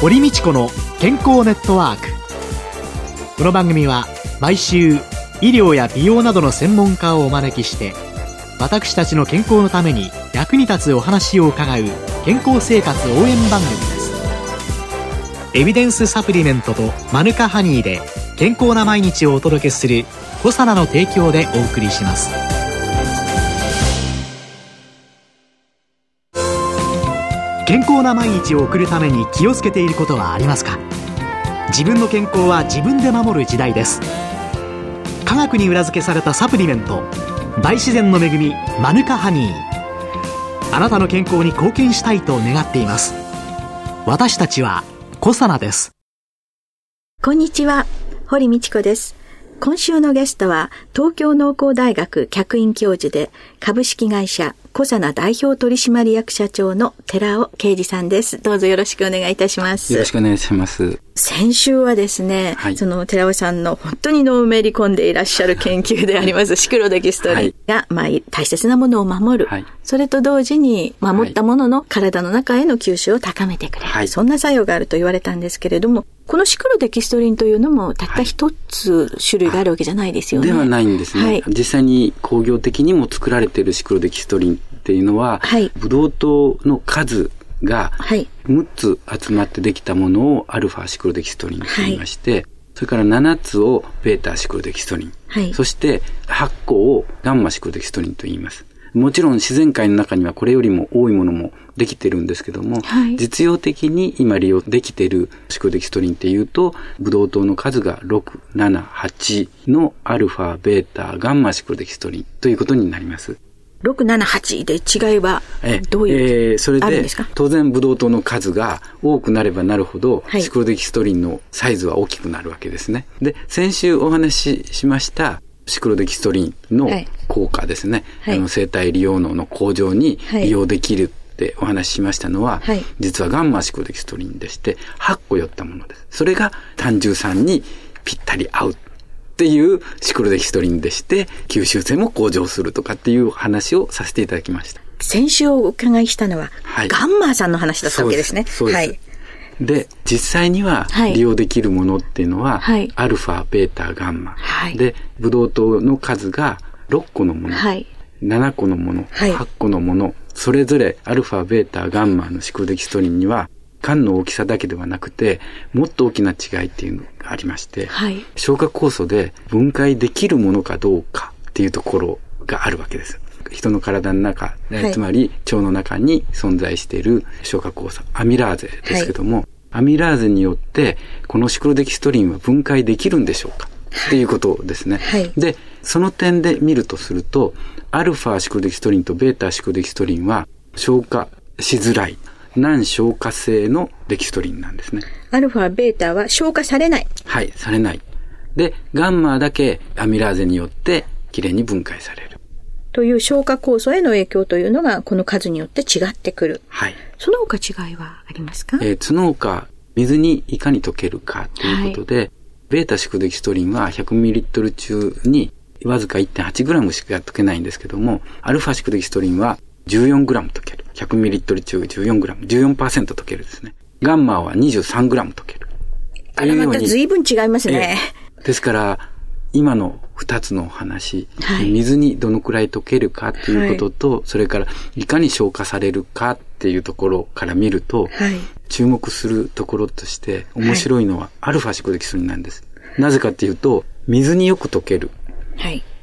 堀道子の健康ネットワーク。この番組は毎週医療や美容などの専門家をお招きして私たちの健康のために役に立つお話を伺う健康生活応援番組です。エビデンスサプリメントとマヌカハニーで健康な毎日をお届けするコサナの提供でお送りします。健康な毎日を送るために気をつけていることはありますか？自分の健康は自分で守る時代です。科学に裏付けされたサプリメント大自然の恵みマヌカハニー。あなたの健康に貢献したいと願っています。私たちはコサナです。こんにちは。堀道子です。今週のゲストは東京農工大学客員教授で株式会社小佐奈代表取締役社長の寺尾啓二さんです。どうぞよろしくお願いいたします。よろしくお願いします。先週はですね、はい、その寺尾さんの本当にのめり込んでいらっしゃる研究であります シクロデキストリンが、はい、まあ、大切なものを守る、はい、それと同時に守ったものの体の中への吸収を高めてくれる、そんな作用があると言われたんですけれども、このシクロデキストリンというのもたった一つ種類があるわけじゃないですよね。ではないんですね。実際に工業的にも作られているシクロデキストリンっていうのは、はい、ブドウ糖の数が6つ集まってできたものをアルファシクロデキストリンと言いまして、はい、それから7つをベータシクロデキストリン、はい、そして8個をガンマシクロデキストリンと言います。もちろん自然界の中にはこれよりも多いものもできてるんですけども、はい、実用的に今利用できているシクロデキストリンっていうと、ブドウ糖の数が6、7、8のアルファ、ベータ、ガンマシクロデキストリンということになります。678で違いはどういう、えー、それで当然ブドウ糖の数が多くなればなるほど、はい、シクロデキストリンのサイズは大きくなるわけですね。で、先週お話ししましたシクロデキストリンの効果ですね。はい、あの生体利用能の向上に利用できるってお話ししましたのは、はい、実はガンマシクロデキストリンでして、8個寄ったものです。それが単純酸にぴったり合うっていうシクロデキストリンでして、吸収性も向上するとかっていう話をさせていただきました。先週お伺いしたのは、はい、ガンマーさんの話だったわけですね。そうです。はい。で、実際には利用できるものっていうのは、はい、アルファ、ベータ、ガンマ。はい、で、ブドウ糖の数が6個のもの、はい、7個のもの、はい、8個のもの、それぞれアルファ、ベータ、ガンマのシクロデキストリンには缶の大きさだけではなくて、もっと大きな違いっていうのがありまして、はい、消化酵素で分解できるものかどうかっていうところがあるわけです。人の体の中、はい、つまり腸の中に存在している消化酵素、アミラーゼですけども、はい、アミラーゼによって、このシクロデキストリンは分解できるんでしょうかっていうことですね。はい、で、その点で見るとすると、アルファシクロデキストリンとベータシクロデキストリンは消化しづらい。難消化性のデキストリンなんですね。アルファ、ベータは消化されない。はい、されない。で、ガンマだけアミラーゼによってきれいに分解される。という消化酵素への影響というのが、この数によって違ってくる。はい。その他違いはありますか？えー、その他、水にいかに溶けるかということで、はい、ベータシクデキストリンは 100ml 中にわずか 1.8g しか溶けないんですけども、アルファシクデキストリンは 14g 溶ける。100ml 中 14g、14%溶けるですね。ガンマは 23g 溶ける。あら、また随分違いますね。ですから、今の二つのお話、はい、水にどのくらい溶けるかっていうことと、はい、それからいかに消化されるかっていうところから見ると、はい、注目するところとして面白いのはアルファシクデキスリンなんです。なぜかっていうと、水によく溶ける。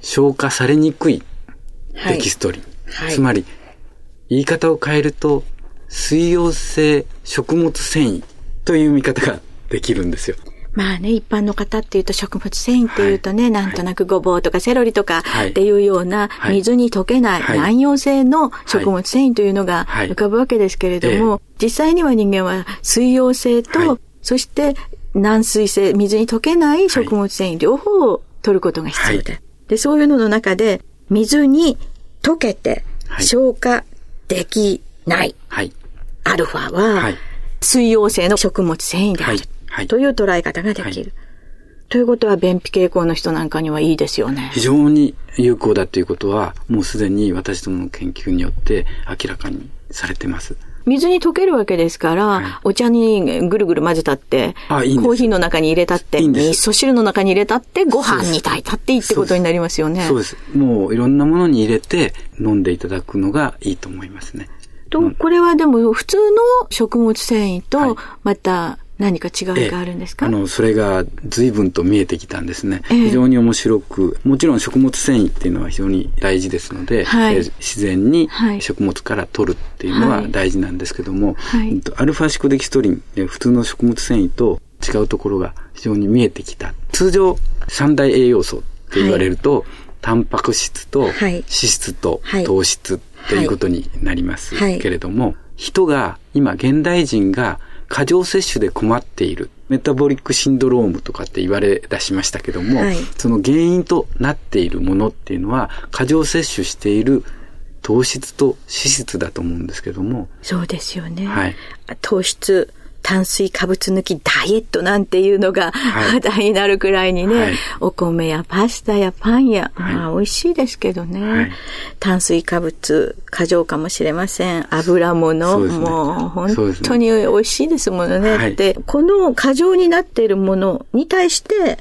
消化されにくいデキストリン。つまり言い方を変えると、水溶性食物繊維という見方ができるんですよ。まあね、一般の方っていうと食物繊維っていうとね、はい、なんとなくごぼうとかセロリとかっていうような水に溶けない難溶性の食物繊維というのが浮かぶわけですけれども、実際には人間は水溶性と、そして軟水性、水に溶けない食物繊維両方を取ることが必要で。で、そういうのの中で水に溶けて消化できない。はい。アルファは、はい、水溶性の食物繊維である。はい。という捉え方ができる。ということは便秘傾向の人なんかにはいいですよね。非常に有効だということは、もうすでに私どもの研究によって明らかにされてます。水に溶けるわけですから、はい、お茶にぐるぐる混ぜたって、あいいコーヒーの中に入れたって、いい味噌汁の中に入れたって、ご飯に炊いたっていいってことになりますよね。そうです。もういろんなものに入れて飲んでいただくのがいいと思いますね。と、これはでも普通の食物繊維と、また何か違いがあるんですか、あの、それが随分と見えてきたんですね。えー、非常に面白く、もちろん食物繊維っていうのは非常に大事ですので、はい、えー、自然に食物から取るっていうのは大事なんですけども、はい、アルファシコデキストリン、普通の食物繊維と違うところが非常に見えてきた。通常、三大栄養素って言われると、はい、タンパク質と脂質と糖質っていうことになりますけれども、人が、今現代人が過剰摂取で困っている。メタボリックシンドロームとかって言われ出しましたけども、はい、その原因となっているものっていうのは、過剰摂取している糖質と脂質だと思うんですけども。そうですよね。はい。糖質、炭水化物抜きダイエットなんていうのが話題になるくらいにね、はい、お米やパスタやパンや、はい、まあ美味しいですけどね、はい、炭水化物過剰かもしれません。油物、ね、もう本当に美味しいですものね。で、この過剰になっているものに対して、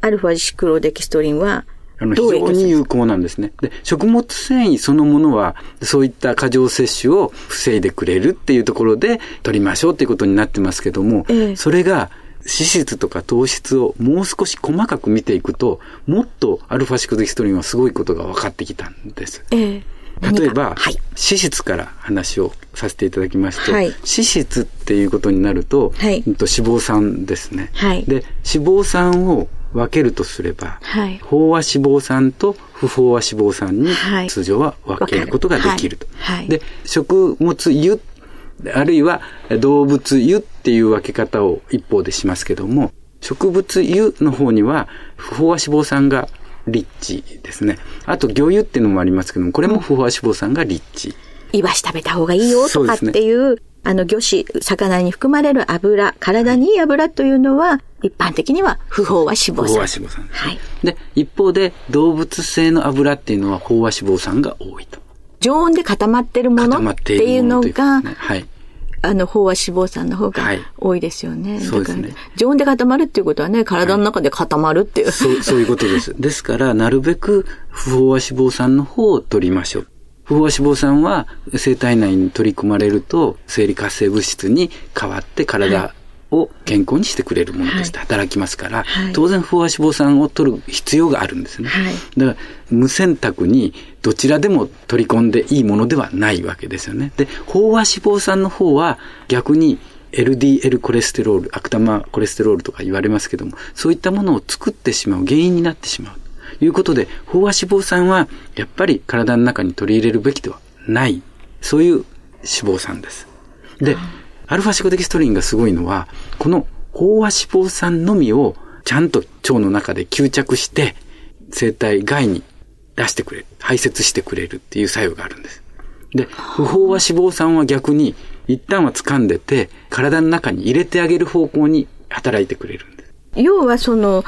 アルファシクロデキストリンはあの、非常に有効なんですね。で、食物繊維そのものは、そういった過剰摂取を防いでくれるっていうところで取りましょうっていうことになってますけども、ええ、それが、脂質とか糖質をもう少し細かく見ていくと、もっとアルファシクデキストリンはすごいことが分かってきたんです。ええ。例えば、はい、脂質から話をさせていただきますと、はい、脂質っていうことになると、はい、脂肪酸ですね。はい、で、脂肪酸を分けるとすれば、はい、飽和脂肪酸と不飽和脂肪酸に通常は分けることができると。はい、で、食物油、あるいは動物油っていう分け方を一方でしますけども、植物油の方には不飽和脂肪酸がリッチですね。あと魚油っていうのもありますけども、これも不飽和脂肪酸がリッチ。イワシ食べた方がいいよとかっていう、あの魚脂、魚に含まれる油、体にいい油というのは、一般的には不飽和脂肪酸。不飽和脂肪酸。はい。で、一方で動物性の油っていうのは飽和脂肪酸が多いと。常温で固まってるものっていうのが、ね、はい。あの、飽和脂肪酸の方が多いですよね。はい、そうですね。常温で固まるっていうことはね、体の中で固まるっていう。はい、そう、そういうことです。ですから、なるべく不飽和脂肪酸の方を取りましょう。不飽和脂肪酸は生体内に取り込まれると生理活性物質に変わって体を健康にしてくれるものとして働きますから、はい、当然飽和脂肪酸を取る必要があるんですね。はい、だから無選択にどちらでも取り込んでいいものではないわけですよね。で、飽和脂肪酸の方は逆に LDL コレステロール、悪玉コレステロールとか言われますけども、そういったものを作ってしまう原因になってしまう。ということで、飽和脂肪酸はやっぱり体の中に取り入れるべきではない。そういう脂肪酸です。で、アルファシコデキストリンがすごいのは、この飽和脂肪酸のみをちゃんと腸の中で吸着して、生体外に出してくれる、排泄してくれるっていう作用があるんです。で、不飽和脂肪酸は逆に、一旦は掴んでて、体の中に入れてあげる方向に働いてくれるんです。要はその、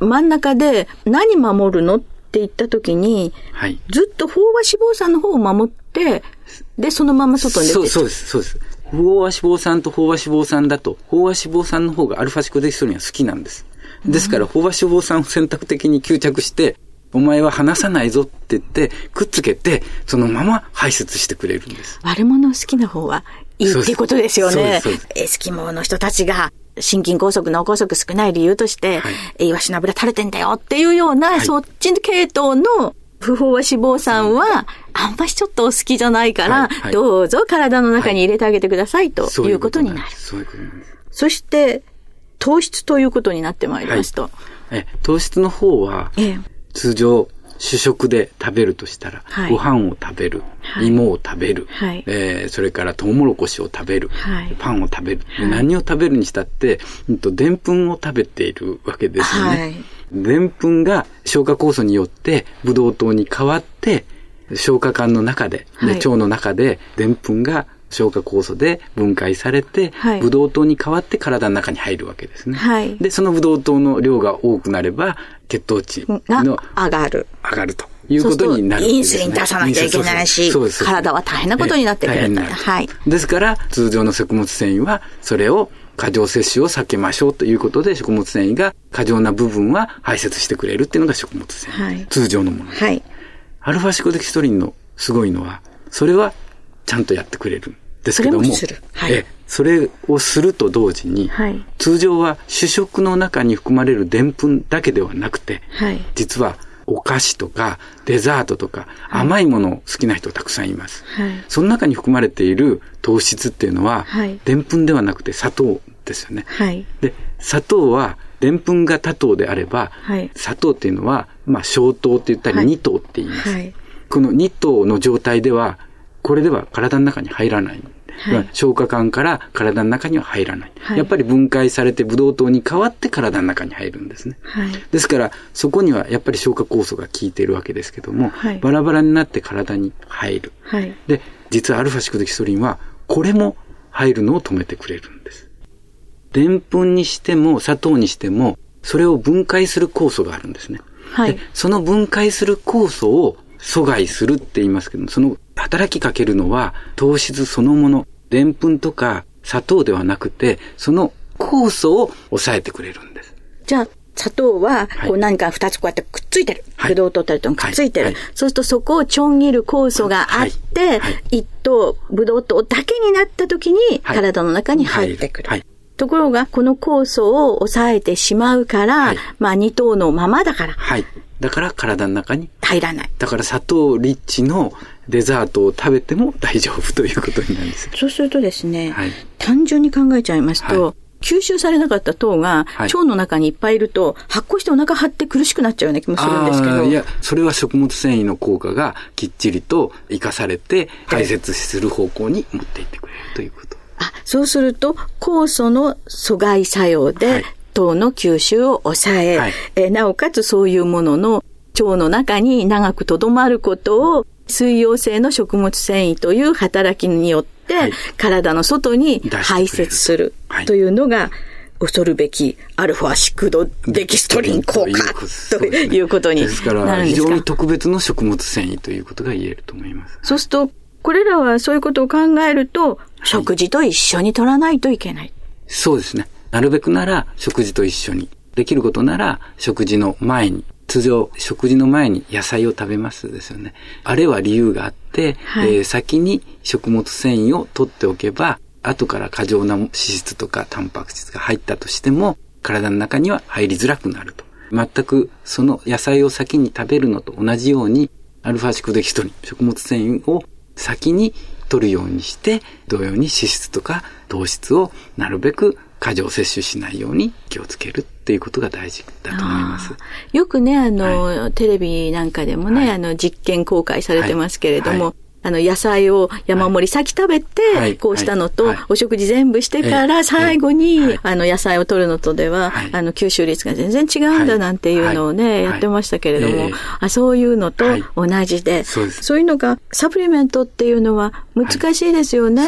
真ん中で何守るのって言った時に、はい、ずっと飽和脂肪酸の方を守って、で、そのまま外に出てそうそうです、そうです。不飽和脂肪酸と飽和脂肪酸だと、飽和脂肪酸の方がアルファシコデキストリンは好きなんです。ですから、飽和脂肪酸を選択的に吸着して、お前は離さないぞって言って、くっつけて、そのまま排出してくれるんです。悪者好きな方はいいっていうことですよね。エスキモーの人たちが、心筋梗塞、脳梗塞少ない理由として、はい、イワシの油垂れてんだよっていうような、はい、そっちの系統の不飽和脂肪酸は、あんましちょっとお好きじゃないから、はいはい、どうぞ体の中に入れてあげてください、ということになる。そういうことなんです。そして、糖質ということになってまいりますと。え糖質の方は、通常、主食で食べるとしたら、はい、ご飯を食べる、はい、芋を食べる、はい、えー、それからトウモロコシを食べる、はい、パンを食べる、何を食べるにしたって、でんぷんを食べているわけですよね。でんぷんが消化酵素によってブドウ糖に変わって、消化管の中で、で腸の中ででんぷんが消化酵素で分解されて、はい、ブドウ糖に変わって体の中に入るわけですね。はい。で、そのブドウ糖の量が多くなれば、血糖値の上がる。上がると。いうことになる、ね、インスリン出さなきゃいけないし、体は大変なことになってくる。はい。ですから、通常の食物繊維は、それを過剰摂取を避けましょうということで、食物繊維が過剰な部分は排泄してくれるっていうのが食物繊維。はい、通常のもの。はい。アルファシコデキストリンのすごいのは、それはちゃんとやってくれる。んですけども、それはい、えそれをすると同時に、はい、通常は主食の中に含まれるでんぷんだけではなくて、はい、実はお菓子とかデザートとか甘いもの好きな人たくさんいます。はい、その中に含まれている糖質っていうのは、でんぷんではなくて砂糖ですよね。はい、で、砂糖はでんぷんが多糖であれば、はい、砂糖っていうのは、まあ、小糖って言ったり二糖って言います。はい、この二糖の状態では、これでは体の中に入らない。はい、消化管から体の中には入らない、はい、やっぱり分解されてブドウ糖に変わって体の中に入るんですね。はい、ですから、そこにはやっぱり消化酵素が効いているわけですけども、バラバラになって体に入る。で、実はアルファシクドキストリンは、これも入るのを止めてくれるんです。でんぷんにしても砂糖にしても、それを分解する酵素があるんですね。はい、その分解する酵素を阻害するって言いますけどその働きかけるのは糖質そのもの、でんぷんとか砂糖ではなくて、その酵素を抑えてくれるんです。じゃあ、砂糖は、こう何か二つこうやってくっついてる。ブドウ糖とくっついてる。はいはい、そうするとそこをちょん切る酵素があって、一糖、ブドウ糖だけになった時に体の中に入ってくる。ところが、この酵素を抑えてしまうから、まあ二糖のままだから。だから体の中に入らない。だから砂糖リッチのデザートを食べても大丈夫ということになるんです。そうするとですね、はい、単純に考えちゃいますと、はい吸収されなかった糖が腸の中にいっぱいいると、発酵してお腹張って苦しくなっちゃうような気もするんですけど。いや、それは食物繊維の効果がきっちりと生かされて排泄する方向に持っていってくれるということ。あ、そうすると酵素の阻害作用で、糖の吸収を抑え、はい、えなおかつそういうものの腸の中に長くとどまることを水溶性の食物繊維という働きによって、はい、体の外に排泄するというのが、恐るべきアルファシクドデキストリン効果ということになるんですか？ですから非常に特別の食物繊維ということが言えると思います。そうすると、これらはそういうことを考えると、食事と一緒に取らないといけない。そうですね。なるべくなら食事と一緒に。できることなら食事の前に通常食事の前に野菜を食べますですよね。あれは理由があって、はい、えー、先に食物繊維を取っておけば、後から過剰な脂質とかタンパク質が入ったとしても、体の中には入りづらくなると。全くその野菜を先に食べるのと同じように、アルファシクデキストリン、食物繊維を先に取るようにして、同様に脂質とか糖質をなるべく過剰摂取しないように気をつけるっていうことが大事だと思います。よくね、あの、はい、テレビなんかでもね、はい、あの、実験公開されてますけれども、はいあの、野菜を山盛り先食べて、こうしたのと、お食事全部してから、最後に、あの、野菜を取るのとでは、あの、吸収率が全然違うんだなんていうのをね、やってましたけれども、あそういうのと同じで、そういうのが、サプリメントっていうのは難しいですよね。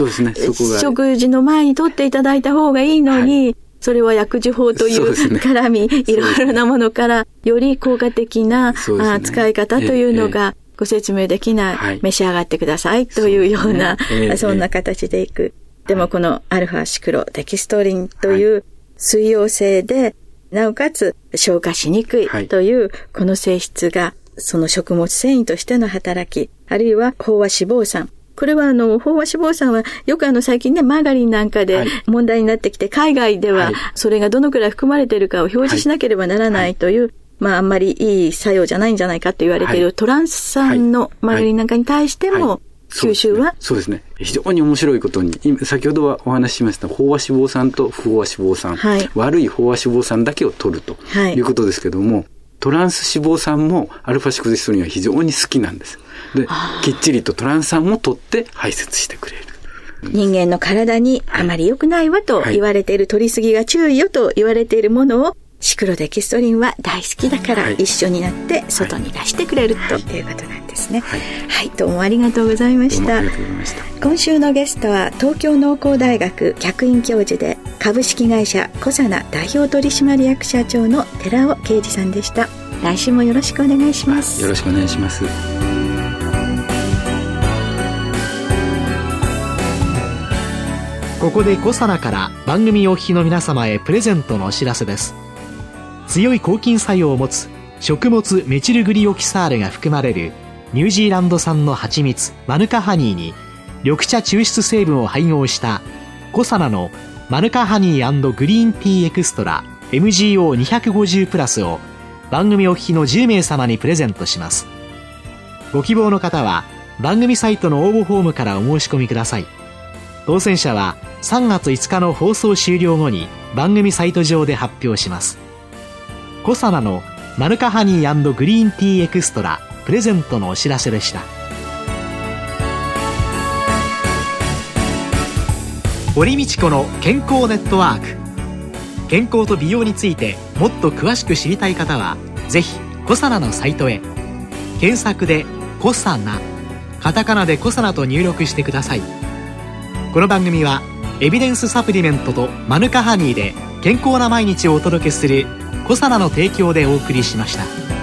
食事の前に取っていただいた方がいいのに、それは薬事法という絡み、いろいろなものから、より効果的な、使い方というのが、ご説明できない、はい、召し上がってくださいというような、そ、ね。えー、そんな形でいく。でもこのアルファシクロデキストリンという水溶性で、なおかつ消化しにくいというこの性質が、その食物繊維としての働き、あるいは飽和脂肪酸、これはあの、飽和脂肪酸はよくあの最近ね、マーガリンなんかで問題になってきて、海外ではそれがどのくらい含まれているかを表示しなければならない。というまあ、あんまりいい作用じゃないんじゃないかって言われている、はい、トランス酸のマガリンなんかに対しても、吸収は、そうですね。非常に面白いことに、先ほどはお話ししました、飽和脂肪酸と不飽和脂肪酸、はい、悪い飽和脂肪酸だけを取るとい。うことですけども、トランス脂肪酸もアルファシクデストリンは非常に好きなんです。で、きっちりとトラン酸も取って排泄してくれる。人間の体にあまり良くないわと言われている、取りすぎが注意よと言われているものをシクロデキストリンは大好きだから一緒になって外に出してくれるとい。うことなんですね。はい、はい、どうもありがとうございました。今週のゲストは東京農工大学客員教授で株式会社コサナ代表取締役社長の寺尾啓二さんでした。来週もよろしくお願いします。よろしくお願いします。ここでコサナから番組お聞きの皆様へプレゼントのお知らせです強い抗菌作用を持つ食物メチルグリオキサールが含まれるニュージーランド産の蜂蜜マヌカハニーに緑茶抽出成分を配合したコサナのマヌカハニーグリーンティーエクストラ MGO250 プラスを番組お聞きの10名様にプレゼントします。ご希望の方は番組サイトの応募フォームからお申し込みください。当選者は3月5日の放送終了後に番組サイト上で発表します。コサナのマヌカハニーグリーンティーエクストラプレゼントのお知らせでした。堀道子の健康ネットワーク。健康と美容についてもっと詳しく知りたい方はぜひコサナのサイトへ。検索で「コサナ」カタカナで「コサナ」と入力してください。この番組はエビデンスサプリメントとマヌカハニーで健康な毎日をお届けする小皿の提供でお送りしました。